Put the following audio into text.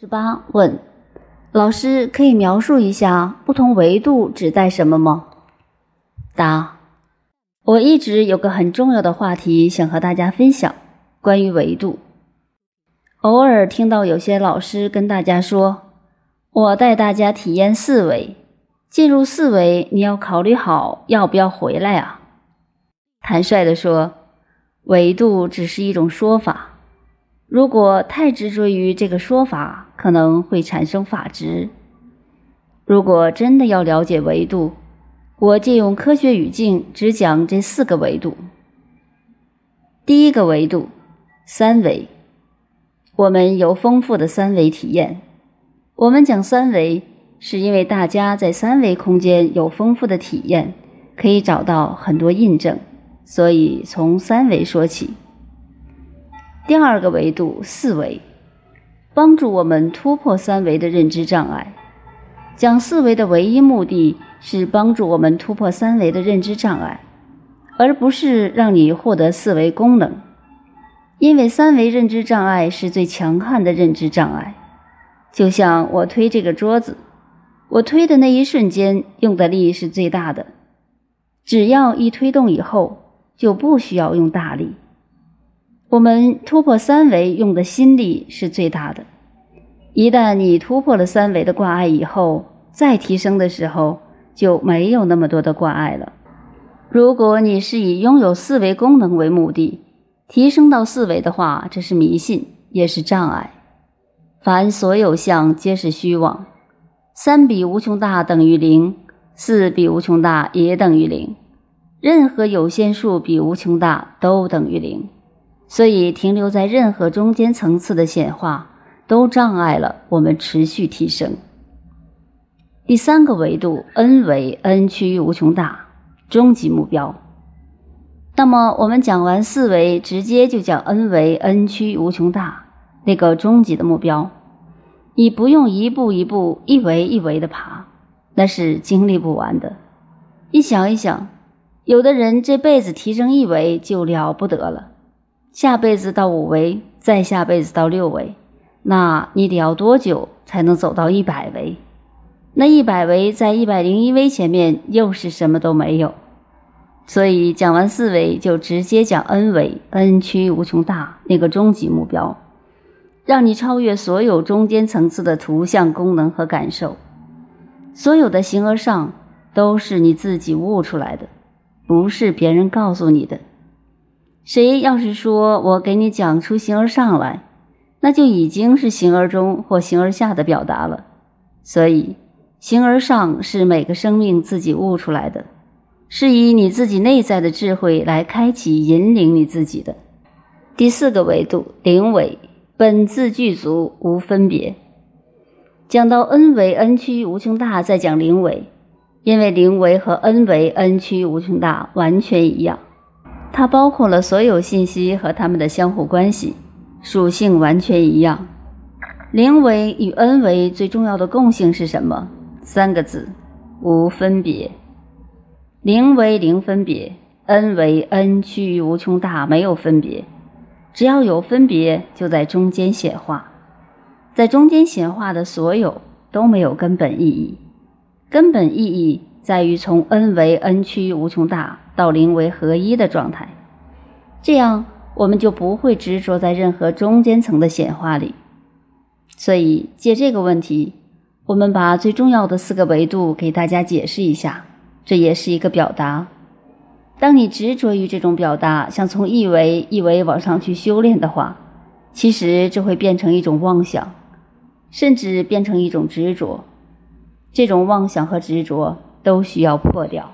十八问：老师可以描述一下不同维度指代什么吗？答：我一直有个很重要的话题想和大家分享，关于维度。偶尔听到有些老师跟大家说：“我带大家体验四维，进入四维，你要考虑好要不要回来啊。”坦率地说，维度只是一种说法。如果太执着于这个说法，可能会产生法执。如果真的要了解维度，我借用科学语境，只讲这四个维度。第一个维度，三维。我们有丰富的三维体验。我们讲三维，是因为大家在三维空间有丰富的体验，可以找到很多印证，所以从三维说起。第二个维度四维，帮助我们突破三维的认知障碍。讲四维的唯一目的是帮助我们突破三维的认知障碍，而不是让你获得四维功能。因为三维认知障碍是最强悍的认知障碍。就像我推这个桌子，我推的那一瞬间用的力是最大的，只要一推动以后，就不需要用大力。我们突破三维用的心力是最大的。一旦你突破了三维的挂碍以后，再提升的时候就没有那么多的挂碍了。如果你是以拥有四维功能为目的，提升到四维的话，这是迷信，也是障碍。凡所有相皆是虚妄，三比无穷大等于零，四比无穷大也等于零，任何有限数比无穷大都等于零。所以，停留在任何中间层次的显化，都障碍了我们持续提升。第三个维度，n 为 n 趋于无穷大，终极目标。那么，我们讲完四维，直接就讲 n 为 n 趋于无穷大那个终极的目标。你不用一步一步、一维一维的爬，那是经历不完的。你想一想，有的人这辈子提升一维就了不得了。下辈子到五维，再下辈子到六维，那你得要多久才能走到一百维？那一百维在一百零一维前面又是什么都没有。所以讲完四维，就直接讲 n 维，n 趋无穷大那个终极目标，让你超越所有中间层次的图像功能和感受，所有的形而上都是你自己悟出来的，不是别人告诉你的。谁要是说我给你讲出形而上来，那就已经是形而中或形而下的表达了。所以，形而上是每个生命自己悟出来的，是以你自己内在的智慧来开启、引领你自己的。第四个维度，灵维，本自具足，无分别。讲到 n 维 n 趋无穷大，再讲灵维，因为灵维和 n 维 n 趋无穷大完全一样。它包括了所有信息和它们的相互关系，属性完全一样。零维与 n 维最重要的共性是什么？三个字：无分别。零维零分别，n 为 n 趋于无穷大，没有分别。只要有分别，就在中间显化。在中间显化的所有都没有根本意义。根本意义在于从 n 为 n 趋无穷大。到零为合一的状态，这样我们就不会执着在任何中间层的显化里。所以借这个问题，我们把最重要的四个维度给大家解释一下，这也是一个表达。当你执着于这种表达，想从一维一维往上去修炼的话，其实这会变成一种妄想，甚至变成一种执着。这种妄想和执着都需要破掉。